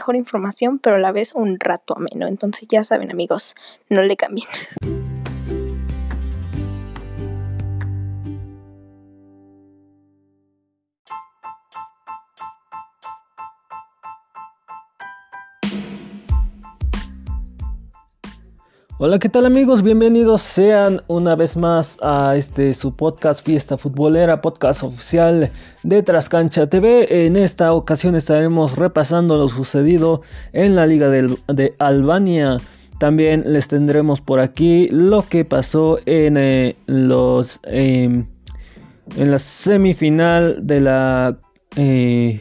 mejor información, pero a la vez un rato ameno. Entonces ya saben amigos, no le cambien. Hola, ¿qué tal amigos? Bienvenidos sean una vez más a este su podcast Fiesta Futbolera, podcast oficial de Trascancha TV. En esta ocasión estaremos repasando lo sucedido en la Liga de, Albania. También les tendremos por aquí lo que pasó en eh, los em, en la semifinal de la eh,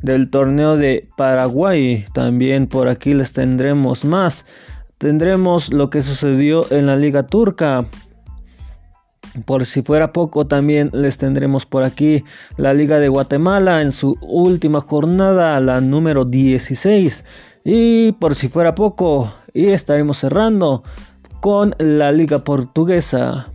del torneo de Paraguay. También por aquí les tendremos más tendremos lo que sucedió en la liga turca. Por si fuera poco, también les tendremos por aquí la Liga de Guatemala en su última jornada, la número 16. Y por si fuera poco, y estaremos cerrando con la Liga Portuguesa.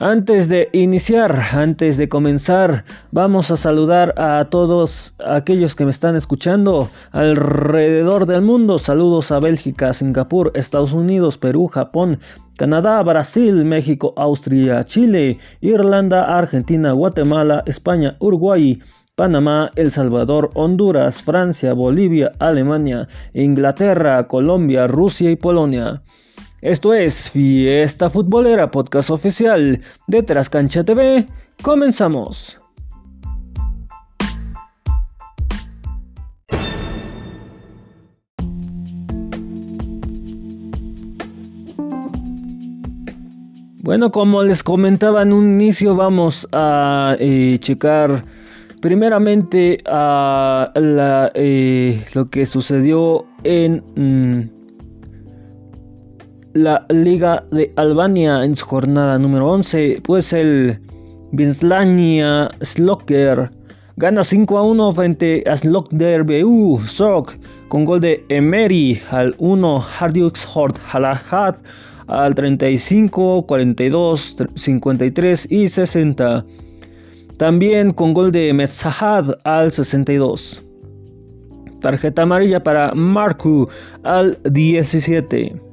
Antes de iniciar, antes de comenzar, vamos a saludar a todos aquellos que me están escuchando alrededor del mundo. Saludos a Bélgica, Singapur, Estados Unidos, Perú, Japón, Canadá, Brasil, México, Austria, Chile, Irlanda, Argentina, Guatemala, España, Uruguay. Panamá, El Salvador, Honduras, Francia, Bolivia, Alemania, Inglaterra, Colombia, Rusia y Polonia. Esto es Fiesta Futbolera, podcast oficial de Trascancha TV. Comenzamos. Bueno, como les comentaba en un inicio, vamos a eh, checar primeramente a eh, lo que sucedió en mm, la Liga de Albania en su jornada número 11, pues el Vinslania Sloker gana 5 a 1 frente a Slokder BU Sok con gol de Emery al 1, Hardux Hort Halahat al 35, 42, 53 y 60. También con gol de Metzahad al 62. Tarjeta amarilla para Marku al 17.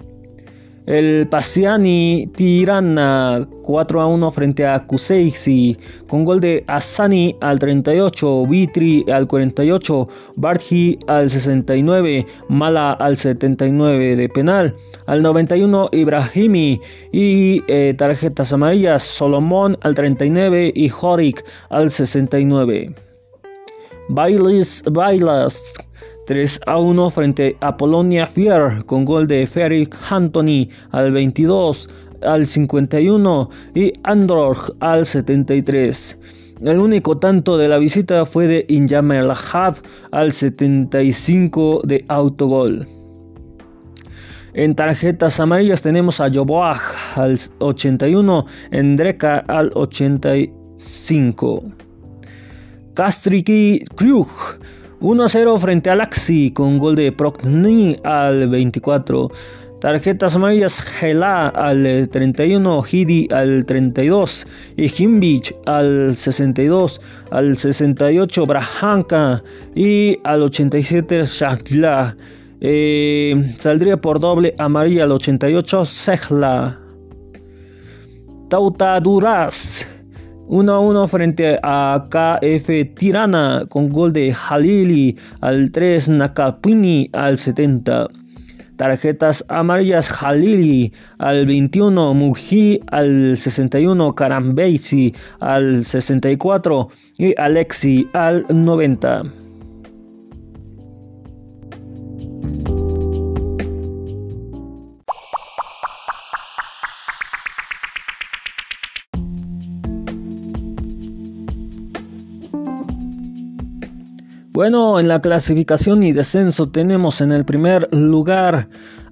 El Pasiani Tirana 4 a 1 frente a Kuseisi con gol de Asani al 38, Vitri al 48, Barji al 69, Mala al 79 de penal, al 91 Ibrahimi y eh, tarjetas amarillas Solomón al 39 y Horik al 69. Bailas, Bailas 3 a 1 frente a Polonia Fier con gol de Ferik Anthony al 22, al 51 y Andorg al 73. El único tanto de la visita fue de Injamel Had al 75 de autogol. En tarjetas amarillas tenemos a Joboag al 81, Endreka al 85. Kastriki Krug 1 0 frente a Laxi con gol de Procni al 24. Tarjetas amarillas Gela al 31, Hidi al 32 y Himbich al 62, al 68 Brahanka y al 87 Shakla. Eh, saldría por doble amarilla al 88 Sehla. Tauta Duras 1 a 1 frente a KF Tirana con gol de Halili al 3, Nakapini al 70. Tarjetas amarillas Halili al 21, Muji al 61, Karambeisi al 64 y Alexi al 90. Bueno, en la clasificación y descenso tenemos en el primer lugar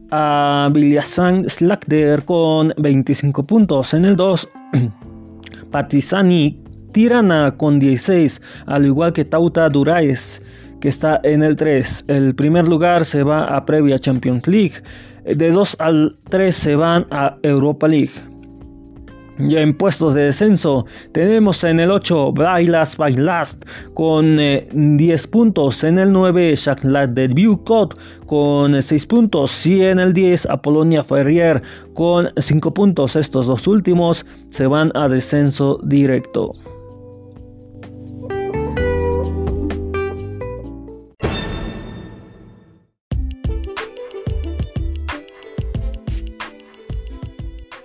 a Villasang Slakder con 25 puntos. En el 2, Patizani Tirana con 16, al igual que Tauta Duraes que está en el 3. El primer lugar se va a previa Champions League. De 2 al 3 se van a Europa League. Ya en puestos de descenso tenemos en el 8 Bailas Bailast con 10 eh, puntos, en el 9 Shaklat de Bucot con 6 puntos y en el 10 Apolonia Ferrier con 5 puntos. Estos dos últimos se van a descenso directo.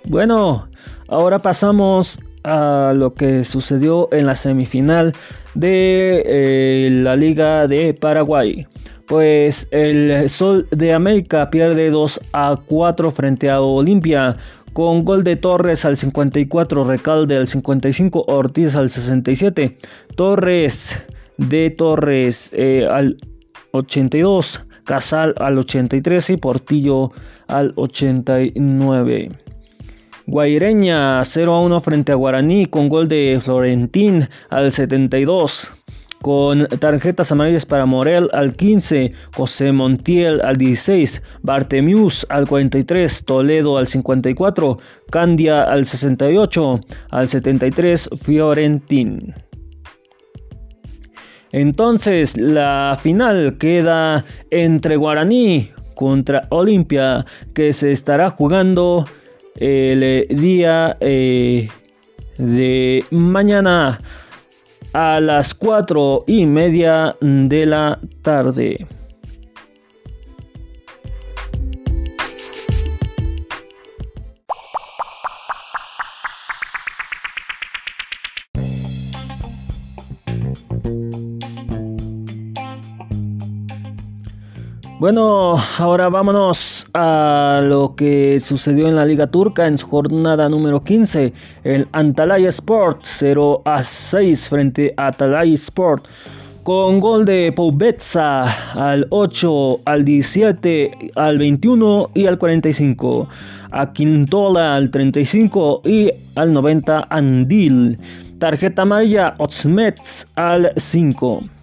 Bueno, ahora pasamos a lo que sucedió en la semifinal de eh, la Liga de Paraguay. Pues el Sol de América pierde 2 a 4 frente a Olimpia con gol de Torres al 54, Recalde al 55, Ortiz al 67, Torres de Torres eh, al 82, Casal al 83 y Portillo al 89. Guaireña 0 a 1 frente a Guaraní con gol de Florentín al 72. Con tarjetas amarillas para Morel al 15, José Montiel al 16, Bartemius al 43, Toledo al 54, Candia al 68, al 73, Fiorentín. Entonces la final queda entre Guaraní contra Olimpia que se estará jugando el eh, día eh, de mañana a las cuatro y media de la tarde. Bueno, ahora vámonos a lo que sucedió en la Liga Turca en su jornada número 15. El Antalya Sport 0 a 6 frente a Atalay Sport. Con gol de Poubetza al 8, al 17, al 21 y al 45. A Quintola al 35 y al 90 Andil. Tarjeta amarilla Otsmets al 5.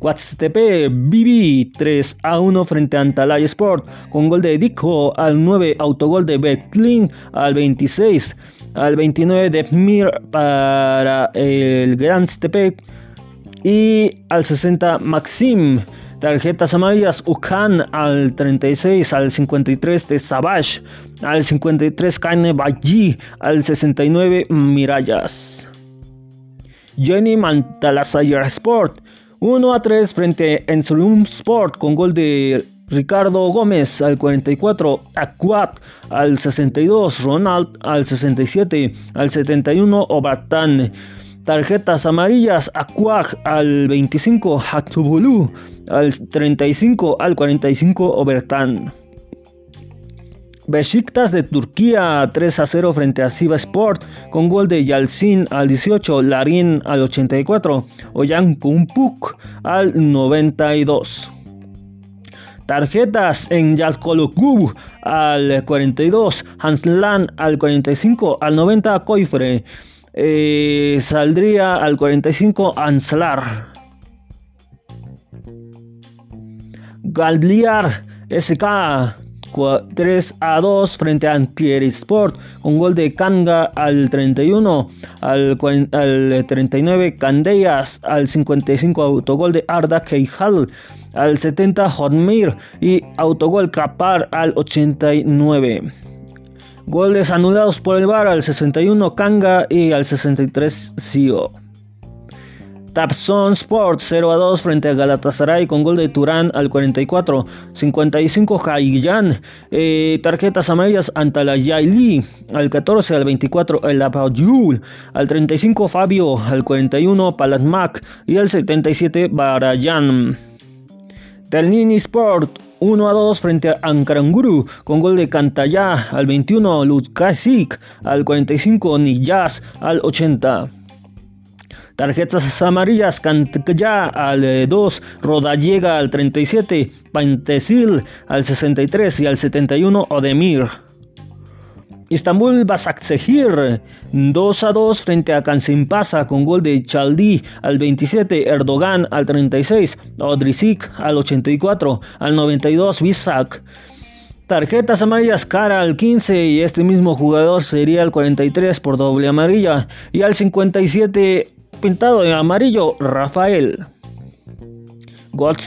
Guatepe Bibi 3 a 1 frente a Antalay Sport con gol de Dico al 9, autogol de Betlin al 26, al 29 de Mir para el Gran Stepec y al 60 Maxim. Tarjetas amarillas Ukan al 36, al 53 de Savage, al 53 Kane Bayi, al 69 Mirallas. Jenny Mantalasaya Sport 1 a 3 frente a Enzolum Sport con gol de Ricardo Gómez al 44, Aquat al 62, Ronald al 67, al 71 Obatán. Tarjetas amarillas, Aquag al 25, Hatubulu al 35, al 45 Obertán. Besiktas de Turquía 3 a 0 frente a Siva Sport con gol de Yalcin al 18, Larin al 84, Oyan Kumpuk al 92. Tarjetas en Yalkolokub al 42, Hanslan al 45, al 90 Coifre, eh, saldría al 45 Anslar. Galdliar SK 3 a 2 frente a Sport con gol de Kanga al 31, al, 39 Candeias, al 55 autogol de Arda Keijal, al 70 Hotmir y autogol Capar al 89. Goles anulados por el VAR al 61 Kanga y al 63 Sio. Tapson Sport 0 a 2 frente a Galatasaray con gol de Turán al 44. 55 Haiyan. Eh, tarjetas amarillas Antalayali al 14 al 24 El Apayul. Al 35 Fabio al 41 Palatmac y al 77 Barayan. Telnini Sport 1 a 2 frente a Ankaranguru con gol de Cantaya al 21 Lutkasik al 45 Niyas al 80. Tarjetas amarillas, Cantaya al 2, Rodallega al 37, Pantesil al 63 y al 71 Odemir. Istanbul Basaksehir 2 a 2 frente a Kansimpasa con gol de Chaldi al 27, Erdogan al 36, Odrisik al 84, al 92 Bisak. Tarjetas amarillas cara al 15 y este mismo jugador sería el 43 por doble amarilla y al 57 pintado en amarillo Rafael.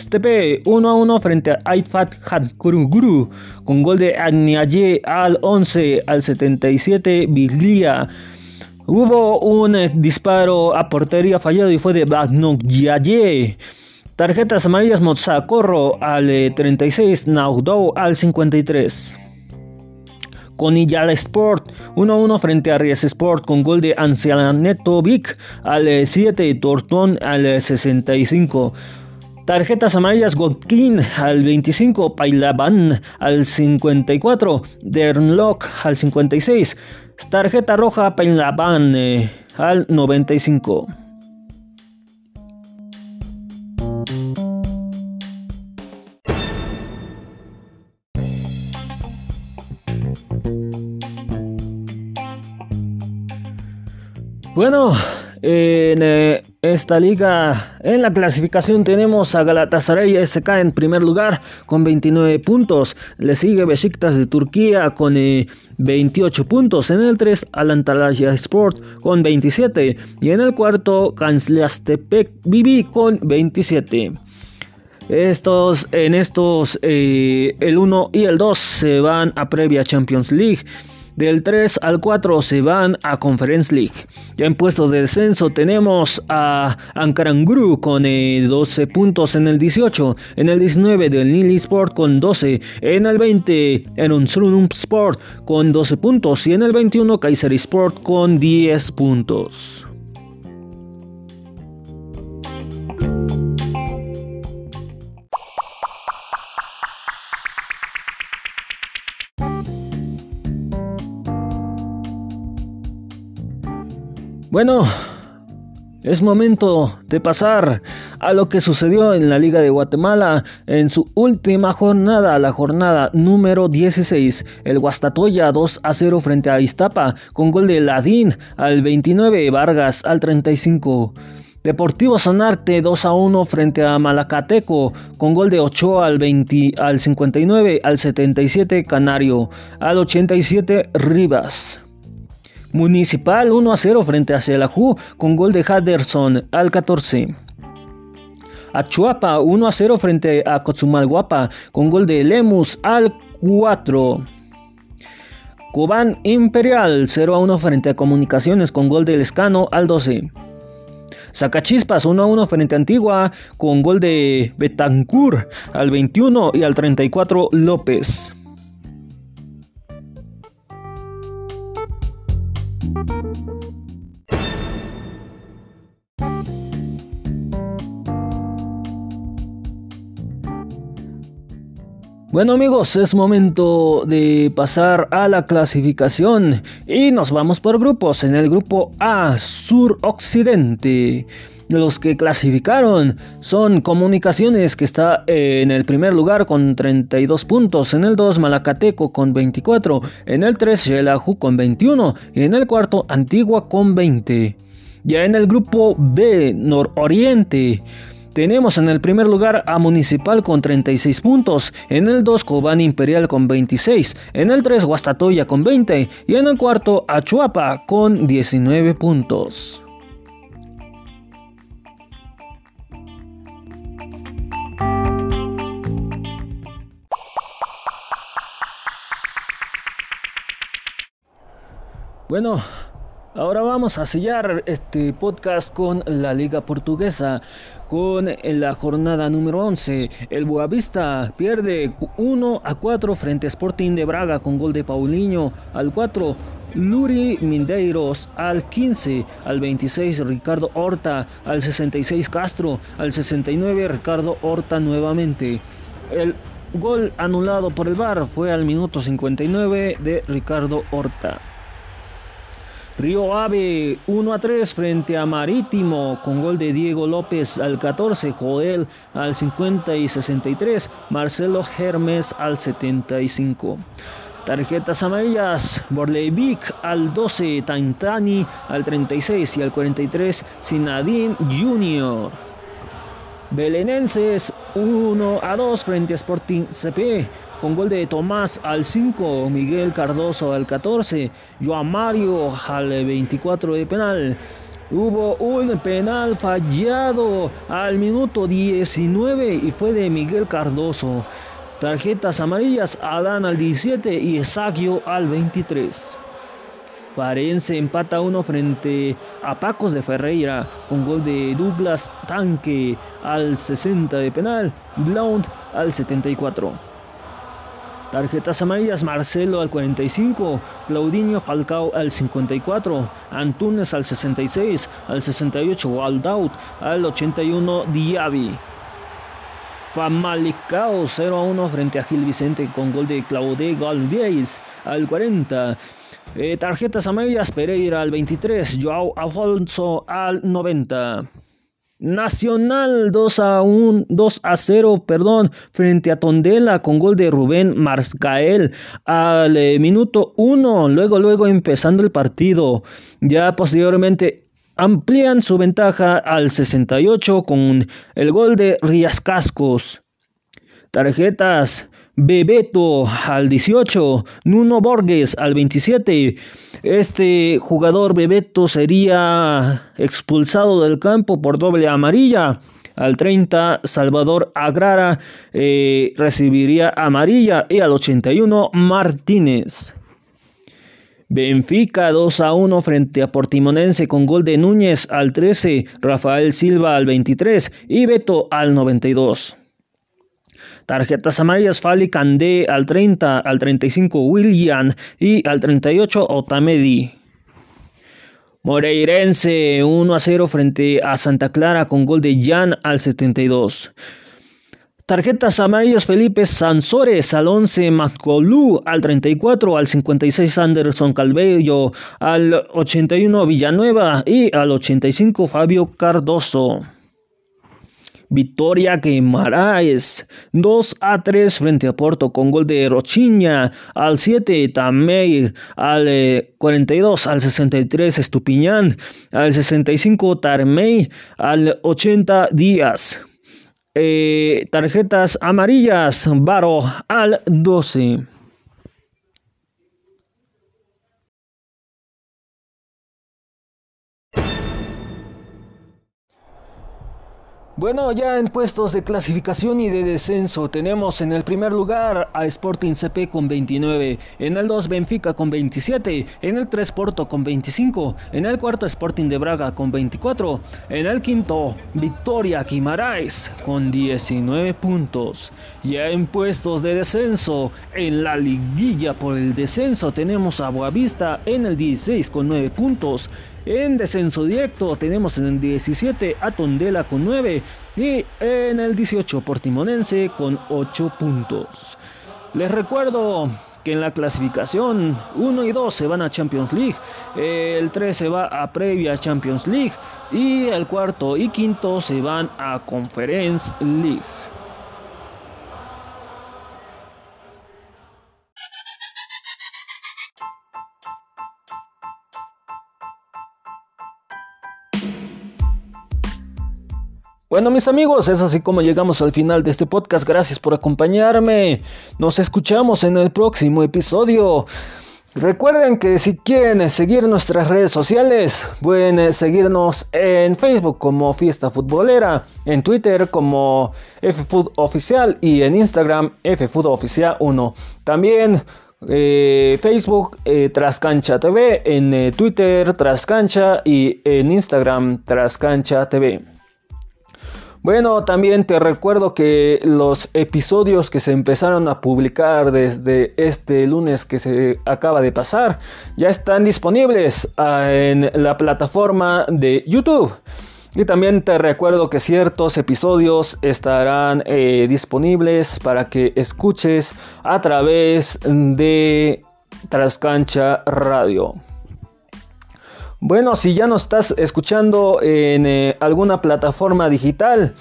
TP 1 a 1 frente a Aifat Guru con gol de Agniaye al 11 al 77 Biglia. Hubo un disparo a portería fallado y fue de Yaye. Tarjetas amarillas Mozacorro al 36, Naudou al 53. Conillal Sport 1-1 frente a Ries Sport con gol de Ancianeto Vic al 7, Tortón al 65. Tarjetas amarillas Godkin al 25, Pailaban al 54, Dernlock al 56. Tarjeta roja Pailaban eh, al 95. Bueno, en eh, esta liga, en la clasificación tenemos a Galatasaray SK en primer lugar con 29 puntos. Le sigue Besiktas de Turquía con 28 eh, puntos. En el 3, Alantalaya Sport con 27. Y en el cuarto, Kansliastepec Bibi con 27. Estos, en estos, eh, el 1 y el 2 se van a previa Champions League. Del 3 al 4 se van a Conference League. Ya en puesto de descenso tenemos a Ankaranguru con 12 eh, puntos en el 18, en el 19 del Nili Sport con 12, en el 20 en un Sport con 12 puntos y en el 21 Kaiser Sport con 10 puntos. Bueno, es momento de pasar a lo que sucedió en la Liga de Guatemala en su última jornada, la jornada número 16. El Guastatoya 2 a 0 frente a Iztapa con gol de Ladín al 29, Vargas al 35. Deportivo Sanarte 2 a 1 frente a Malacateco con gol de Ochoa al, 20, al 59, al 77 Canario, al 87 Rivas. Municipal 1 a 0 frente a Celajú con gol de Haderson al 14. Achuapa 1 a 0 frente a Cochumalguapa con gol de Lemus al 4. Cobán Imperial 0 a 1 frente a Comunicaciones con gol de Lescano al 12. Sacachispas 1 a 1 frente a Antigua con gol de Betancur al 21 y al 34 López. Bueno amigos, es momento de pasar a la clasificación y nos vamos por grupos. En el grupo A, Sur-Occidente. Los que clasificaron son Comunicaciones que está en el primer lugar con 32 puntos, en el 2 Malacateco con 24, en el 3 Xelajú con 21 y en el cuarto Antigua con 20. Ya en el grupo B, Nororiente. Tenemos en el primer lugar a Municipal con 36 puntos, en el 2 Cobán Imperial con 26, en el 3 Guastatoya con 20 y en el cuarto a Chuapa con 19 puntos. Bueno, ahora vamos a sellar este podcast con la Liga Portuguesa con la jornada número 11. El Boavista pierde 1 a 4 frente a Sporting de Braga con gol de Paulinho al 4. Luri Mindeiros al 15, al 26 Ricardo Horta, al 66 Castro, al 69 Ricardo Horta nuevamente. El gol anulado por el VAR fue al minuto 59 de Ricardo Horta. Río Ave 1 a 3 frente a Marítimo con gol de Diego López al 14, Joel al 50 y 63, Marcelo Hermes al 75. Tarjetas amarillas, Borlevic al 12, Tantani al 36 y al 43, Sinadín Junior. Belenenses 1 a 2 frente a Sporting CP con gol de Tomás al 5, Miguel Cardoso al 14, Joan Mario al 24 de penal. Hubo un penal fallado al minuto 19 y fue de Miguel Cardoso. Tarjetas amarillas, Adán al 17 y Esagio al 23. Farense empata uno frente a Pacos de Ferreira con gol de Douglas Tanque al 60 de penal, Blount al 74. Tarjetas amarillas, Marcelo al 45, Claudinho Falcao al 54, Antunes al 66, al 68 Waldout, al 81 Diaby. Famalicao 0 a 1 frente a Gil Vicente con gol de Claude Galviez al 40. Eh, tarjetas amarillas, Pereira al 23, Joao Afonso al 90. Nacional 2 a 1, 2 a 0, perdón, frente a Tondela con gol de Rubén Marscael al eh, minuto 1, luego luego empezando el partido. Ya posteriormente amplían su ventaja al 68 con el gol de Rías Cascos. Tarjetas Bebeto al 18, Nuno Borges al 27. Este jugador Bebeto sería expulsado del campo por doble amarilla. Al 30, Salvador Agrara eh, recibiría amarilla y al 81, Martínez. Benfica 2 a 1 frente a Portimonense con gol de Núñez al 13, Rafael Silva al 23 y Beto al 92. Tarjetas amarillas Fali Candé al 30, al 35 William y al 38 Otamedi. Moreirense 1 a 0 frente a Santa Clara con gol de Jan al 72. Tarjetas amarillas Felipe Sansores al 11, Matcolú al 34, al 56 Anderson Calvello, al 81 Villanueva y al 85 Fabio Cardoso. Victoria Guimaraes 2 a 3 frente a Porto con gol de Rochiña al 7 Tamey al 42 eh, al 63 Estupiñán al 65 Tarmey al 80 Díaz eh, tarjetas amarillas, Varo al 12. Bueno, ya en puestos de clasificación y de descenso tenemos en el primer lugar a Sporting CP con 29, en el 2 Benfica con 27, en el 3 Porto con 25, en el cuarto Sporting de Braga con 24, en el quinto Victoria Quimaraes con 19 puntos. Ya en puestos de descenso, en la liguilla por el descenso tenemos a Boavista en el 16 con 9 puntos, en descenso directo tenemos en el 17 a Tondela con 9 y en el 18 Portimonense con 8 puntos. Les recuerdo que en la clasificación 1 y 2 se van a Champions League, el 3 se va a previa Champions League y el cuarto y quinto se van a Conference League. Bueno mis amigos, es así como llegamos al final de este podcast. Gracias por acompañarme. Nos escuchamos en el próximo episodio. Recuerden que si quieren seguir nuestras redes sociales, pueden seguirnos en Facebook como Fiesta Futbolera, en Twitter como FFood Oficial y en Instagram FFood Oficial 1. También eh, Facebook eh, Trascancha TV, en eh, Twitter Trascancha y en Instagram Trascancha TV. Bueno, también te recuerdo que los episodios que se empezaron a publicar desde este lunes que se acaba de pasar ya están disponibles ah, en la plataforma de YouTube. Y también te recuerdo que ciertos episodios estarán eh, disponibles para que escuches a través de Trascancha Radio. Bueno, si ya nos estás escuchando en eh, alguna plataforma digital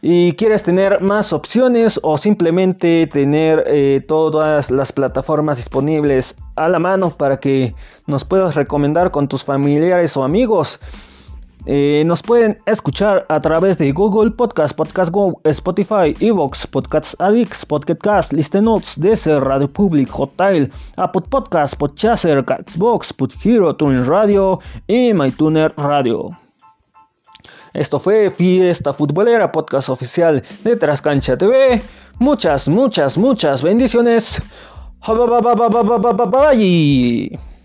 y quieres tener más opciones o simplemente tener eh, todas las plataformas disponibles a la mano para que nos puedas recomendar con tus familiares o amigos. Eh, nos pueden escuchar a través de Google Podcast, Podcast Go, Spotify, Evox, Podcasts Addicts, Podcast Listen Notes, Deezer, Radio Public, Hotel, Apple Podcast, Podchaser, Catsbox, Hero, Tuning Radio y MyTuner Radio. Esto fue Fiesta Futbolera, podcast oficial de Trascancha TV. Muchas, muchas, muchas bendiciones. Bye.